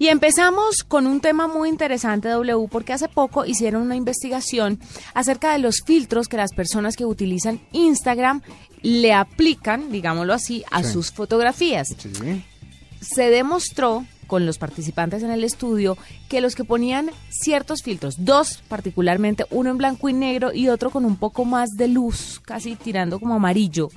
Y empezamos con un tema muy interesante, W, porque hace poco hicieron una investigación acerca de los filtros que las personas que utilizan Instagram le aplican, digámoslo así, a sus fotografías. Se demostró con los participantes en el estudio que los que ponían ciertos filtros, dos particularmente, uno en blanco y negro y otro con un poco más de luz, casi tirando como amarillo,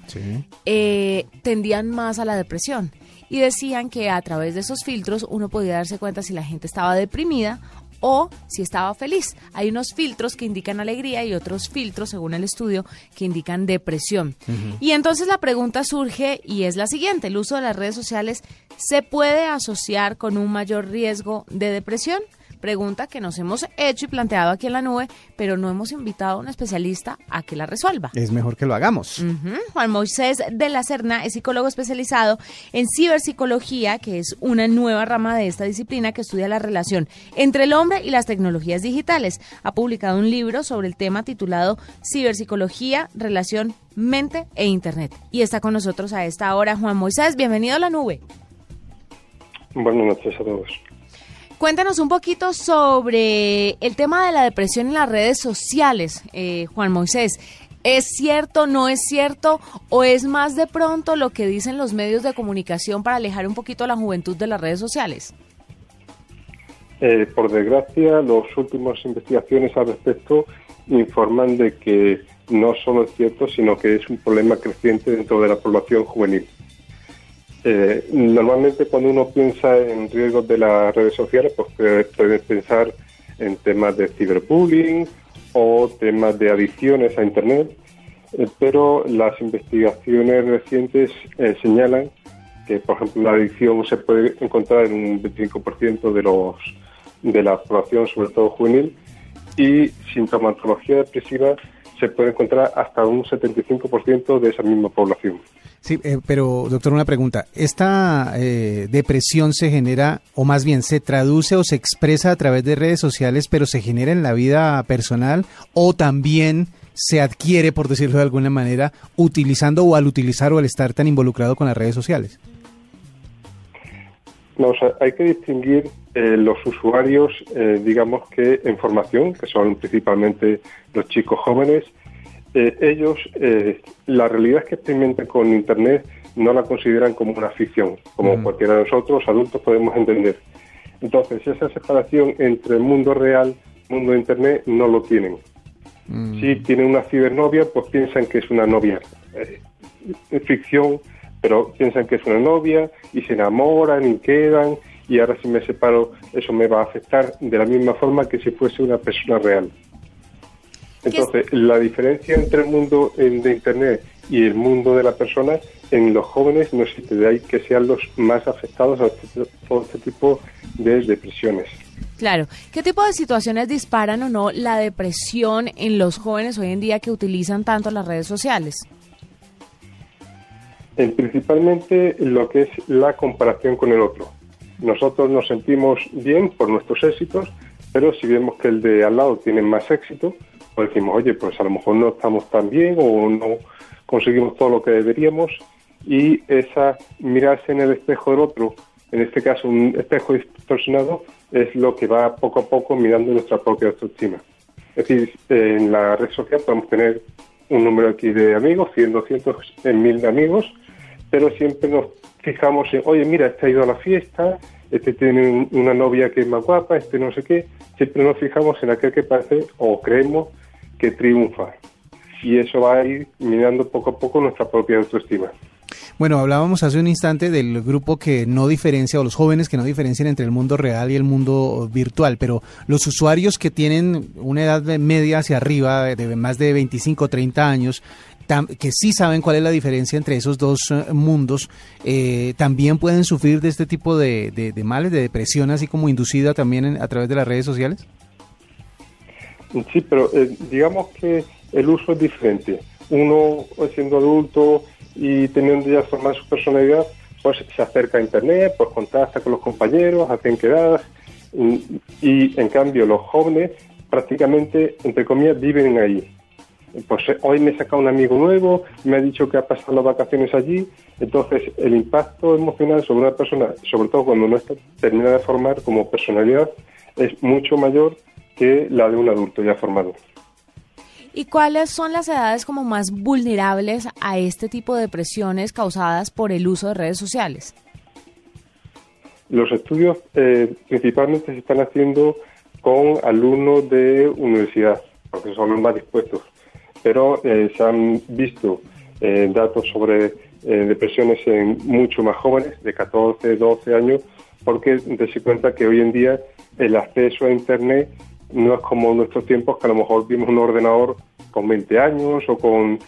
eh, tendían más a la depresión y decían que a través de esos filtros uno podía darse cuenta si la gente estaba deprimida o si estaba feliz. Hay unos filtros que indican alegría y otros filtros, según el estudio, que indican depresión. Y entonces la pregunta surge y es la siguiente, ¿el uso de las redes sociales se puede asociar con un mayor riesgo de depresión? Pregunta que nos hemos hecho y planteado aquí en la nube, pero no hemos invitado a un especialista a que la resuelva. Es mejor que lo hagamos. Juan Moisés de la Serna es psicólogo especializado en ciberpsicología, que es una nueva rama de esta disciplina que estudia la relación entre el hombre y las tecnologías digitales. Ha publicado un libro sobre el tema titulado Ciberpsicología, Relación, Mente e Internet. Y está con nosotros a esta hora Juan Moisés. Bienvenido a la nube. Buenas noches a todos. Cuéntanos un poquito sobre el tema de la depresión en las redes sociales, eh, Juan Moisés. ¿Es cierto, no es cierto o es más de pronto lo que dicen los medios de comunicación para alejar un poquito a la juventud de las redes sociales? Eh, por desgracia, las últimas investigaciones al respecto informan de que no solo es cierto, sino que es un problema creciente dentro de la población juvenil. Eh, normalmente cuando uno piensa en riesgos de las redes sociales, pues puede pensar en temas de ciberbullying o temas de adicciones a Internet, eh, pero las investigaciones recientes eh, señalan que, por ejemplo, la adicción se puede encontrar en un 25% de, los, de la población, sobre todo juvenil, y sintomatología depresiva se puede encontrar hasta un 75% de esa misma población. Sí, eh, pero doctor, una pregunta. ¿Esta eh, depresión se genera, o más bien se traduce o se expresa a través de redes sociales, pero se genera en la vida personal, o también se adquiere, por decirlo de alguna manera, utilizando o al utilizar o al estar tan involucrado con las redes sociales? No, o sea, hay que distinguir eh, los usuarios, digamos que en formación, que son principalmente los chicos jóvenes, eh, ellos eh, la realidad que experimentan con Internet no la consideran como una ficción, como mm. cualquiera de nosotros, adultos, podemos entender. Entonces, esa separación entre el mundo real y el mundo de Internet no lo tienen. Mm. Si tienen una cibernovia, pues piensan que es una novia. Eh, ficción, pero piensan que es una novia y se enamoran y quedan y ahora si me separo eso me va a afectar de la misma forma que si fuese una persona real. Entonces, la diferencia entre el mundo de Internet y el mundo de la persona en los jóvenes no existe, de ahí que sean los más afectados a este, todo este tipo de depresiones. Claro. ¿Qué tipo de situaciones disparan o no la depresión en los jóvenes hoy en día que utilizan tanto las redes sociales? Eh, principalmente lo que es la comparación con el otro. Nosotros nos sentimos bien por nuestros éxitos, pero si vemos que el de al lado tiene más éxito, pues decimos, oye, pues a lo mejor no estamos tan bien o no conseguimos todo lo que deberíamos y esa mirarse en el espejo del otro, en este caso un espejo distorsionado, es lo que va poco a poco mirando nuestra propia autoestima. Es decir, en la red social podemos tener un número aquí de amigos, 100, 200, 1000 de amigos, pero siempre nos fijamos en, oye, mira, este ha ido a la fiesta, este tiene una novia que es más guapa, este no sé qué, siempre nos fijamos en aquel que parece o creemos que triunfa. Y eso va a ir minando poco a poco nuestra propia autoestima. Bueno, hablábamos hace un instante del grupo que no diferencia, o los jóvenes que no diferencian entre el mundo real y el mundo virtual, pero los usuarios que tienen una edad media hacia arriba, de más de 25 o 30 años, que sí saben cuál es la diferencia entre esos dos eh, mundos, eh, también pueden sufrir de este tipo de, males, de depresión, así como inducida también a través de las redes sociales? Sí, pero eh, digamos que el uso es diferente. Uno siendo adulto y teniendo ya formada su personalidad, pues se acerca a Internet, pues contacta con los compañeros, hacen quedadas, y, en cambio los jóvenes prácticamente, entre comillas, viven ahí. pues eh, hoy me he sacado un amigo nuevo, me ha dicho que ha pasado las vacaciones allí, entonces el impacto emocional sobre una persona, sobre todo cuando no está terminada de formar como personalidad, es mucho mayor que la de un adulto ya formado. ¿Y cuáles son las edades como más vulnerables a este tipo de depresiones causadas por el uso de redes sociales? Los estudios eh, principalmente se están haciendo con alumnos de universidad, porque son los más dispuestos, pero eh, se han visto eh, datos sobre depresiones en mucho más jóvenes, de 14, 12 años, porque se cuenta que hoy en día el acceso a Internet no es como en nuestros tiempos que a lo mejor vimos un ordenador con 20 años o con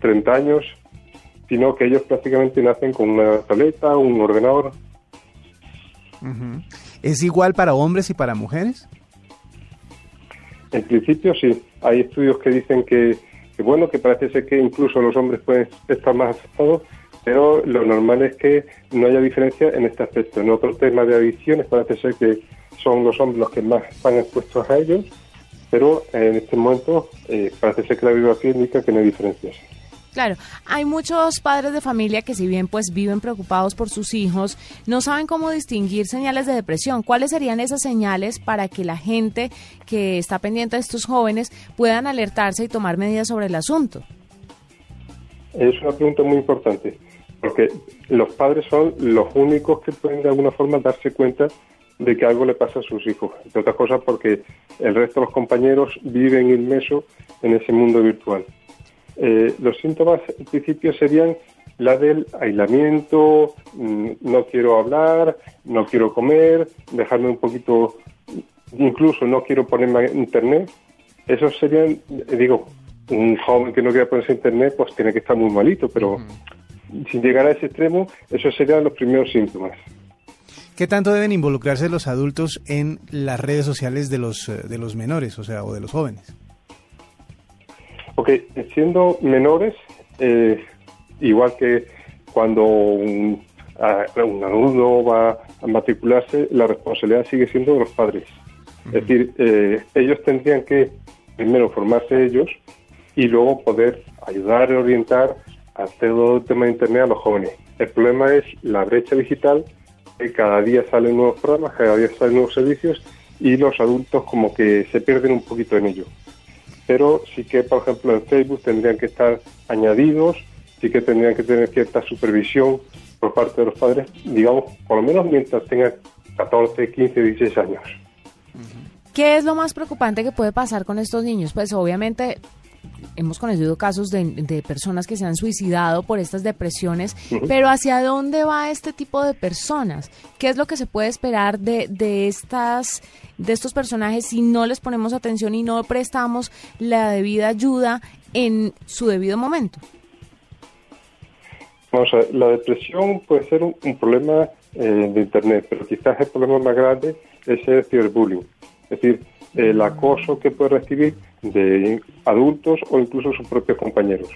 30 años, sino que ellos prácticamente nacen con una tableta, un ordenador. ¿Es igual para hombres y para mujeres? En principio sí. Hay estudios que dicen que, que, bueno, que parece ser que incluso los hombres pueden estar más afectados, pero lo normal es que no haya diferencia en este aspecto. En otros temas de adicciones parece ser que son los hombres los que más están expuestos a ellos, pero en este momento eh, parece ser que la bibliografía indica que no hay diferencias. Claro, hay muchos padres de familia que si bien pues viven preocupados por sus hijos, no saben cómo distinguir señales de depresión. ¿Cuáles serían esas señales para que la gente que está pendiente de estos jóvenes puedan alertarse y tomar medidas sobre el asunto? Es una pregunta muy importante, porque los padres son los únicos que pueden de alguna forma darse cuenta de que algo le pasa a sus hijos. Entre otras cosas porque el resto de los compañeros viven inmersos en ese mundo virtual. Eh, los síntomas en principio serían la del aislamiento, mm, no quiero hablar, no quiero comer, dejarme un poquito, incluso no quiero ponerme a internet. Esos serían, digo, un joven que no quiera ponerse a internet pues tiene que estar muy malito, pero sin llegar a ese extremo, esos serían los primeros síntomas. ¿Qué tanto deben involucrarse los adultos en las redes sociales de los, eh, de los menores, o sea, o de los jóvenes? Ok, siendo menores, eh, igual que cuando un, alumno va a matricularse, la responsabilidad sigue siendo de los padres. Es decir, eh, ellos tendrían que primero formarse ellos y luego poder ayudar y orientar a todo el tema de Internet a los jóvenes. El problema es la brecha digital cada día salen nuevos programas, cada día salen nuevos servicios y los adultos como que se pierden un poquito en ello. Pero sí que, por ejemplo, en Facebook tendrían que estar añadidos, sí que tendrían que tener cierta supervisión por parte de los padres, digamos, por lo menos mientras tengan 14, 15, 16 años. ¿Qué es lo más preocupante que puede pasar con estos niños? Pues obviamente hemos conocido casos de, personas que se han suicidado por estas depresiones, pero ¿hacia dónde va este tipo de personas? ¿Qué es lo que se puede esperar de, de, estas, de estos personajes si no les ponemos atención y no prestamos la debida ayuda en su debido momento? Vamos a ver, la depresión puede ser un, problema eh, de Internet, pero quizás el problema más grande es el ciberbullying. Es decir, el acoso que puede recibir de adultos o incluso sus propios compañeros.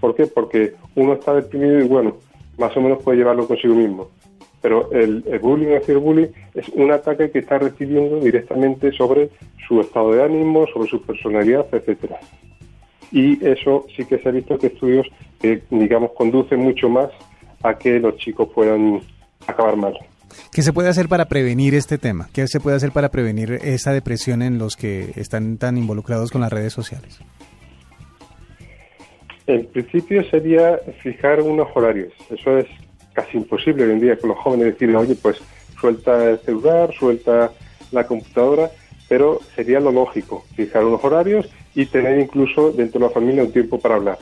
¿Por qué? Porque uno está deprimido y bueno, más o menos puede llevarlo consigo mismo. Pero el, bullying o el bullying es un ataque que está recibiendo directamente sobre su estado de ánimo, sobre su personalidad, etcétera. Y eso sí que se ha visto que estudios que, digamos, conducen mucho más a que los chicos puedan acabar mal. ¿Qué se puede hacer para prevenir este tema? ¿Qué se puede hacer para prevenir esa depresión en los que están tan involucrados con las redes sociales? En principio sería fijar unos horarios. Eso es casi imposible hoy en día con los jóvenes decirle, oye, pues suelta el celular, suelta la computadora, pero sería lo lógico, fijar unos horarios y tener incluso dentro de la familia un tiempo para hablar.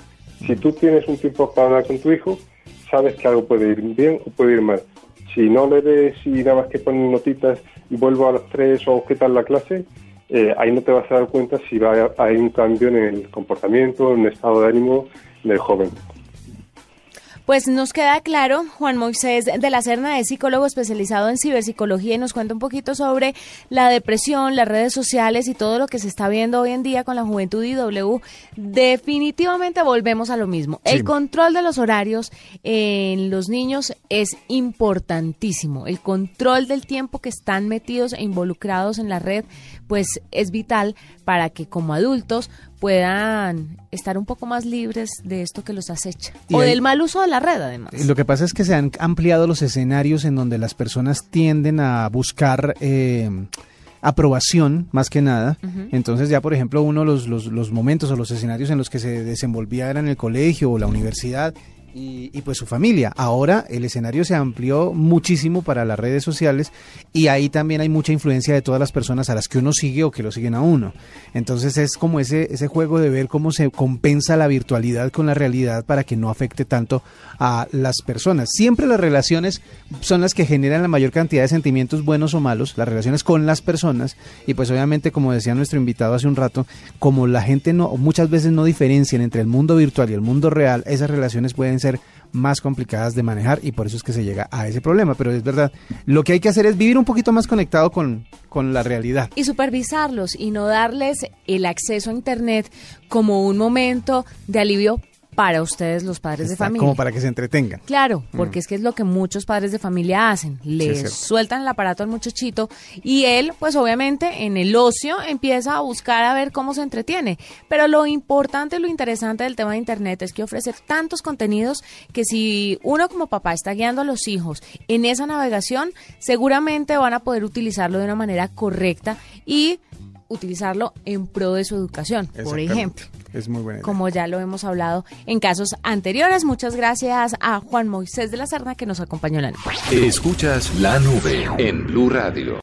Si tú tienes un tiempo para hablar con tu hijo, sabes que algo puede ir bien o puede ir mal. Si no le ves y nada más que ponen notitas y vuelvo a las tres o qué tal la clase, eh, ahí no te vas a dar cuenta si va hay un cambio en el comportamiento, en el estado de ánimo del joven. Pues nos queda claro, Juan Moisés de la Serna es psicólogo especializado en ciberpsicología y nos cuenta un poquito sobre la depresión, las redes sociales y todo lo que se está viendo hoy en día con la juventud IW. Definitivamente volvemos a lo mismo. El control de los horarios en los niños es importantísimo. El control del tiempo que están metidos e involucrados en la red, pues es vital para que como adultos puedan estar un poco más libres de esto que los acecha. Y o hay- del mal uso de la red, además. Lo que pasa es que se han ampliado los escenarios en donde las personas tienden a buscar eh, aprobación más que nada. Entonces ya, por ejemplo, uno los, los, los momentos o los escenarios en los que se desenvolvía era en el colegio o la universidad y, pues su familia. Ahora el escenario se amplió muchísimo para las redes sociales y ahí también hay mucha influencia de todas las personas a las que uno sigue o que lo siguen a uno. Entonces es como ese, ese juego de ver cómo se compensa la virtualidad con la realidad para que no afecte tanto a las personas. Siempre las relaciones son las que generan la mayor cantidad de sentimientos buenos o malos, las relaciones con las personas y pues obviamente como decía nuestro invitado hace un rato, como la gente no muchas veces no diferencian entre el mundo virtual y el mundo real, esas relaciones pueden ser más complicadas de manejar y por eso es que se llega a ese problema. Pero es verdad, lo que hay que hacer es vivir un poquito más conectado con, con la realidad. y supervisarlos y no darles el acceso a Internet como un momento de alivio para ustedes los padres de familia. Como para que se entretengan. Claro, porque es que es lo que muchos padres de familia hacen. Le sueltan el aparato al muchachito y él, pues obviamente en el ocio empieza a buscar a ver cómo se entretiene. Pero lo importante, lo interesante del tema de Internet es que ofrece tantos contenidos que si uno como papá está guiando a los hijos en esa navegación, seguramente van a poder utilizarlo de una manera correcta y utilizarlo en pro de su educación, por ejemplo Es muy buena idea. como ya lo hemos hablado en casos anteriores. Muchas gracias a Juan Moisés de la Serna que nos acompañó en la noche. Escuchas la nube en Blue Radio.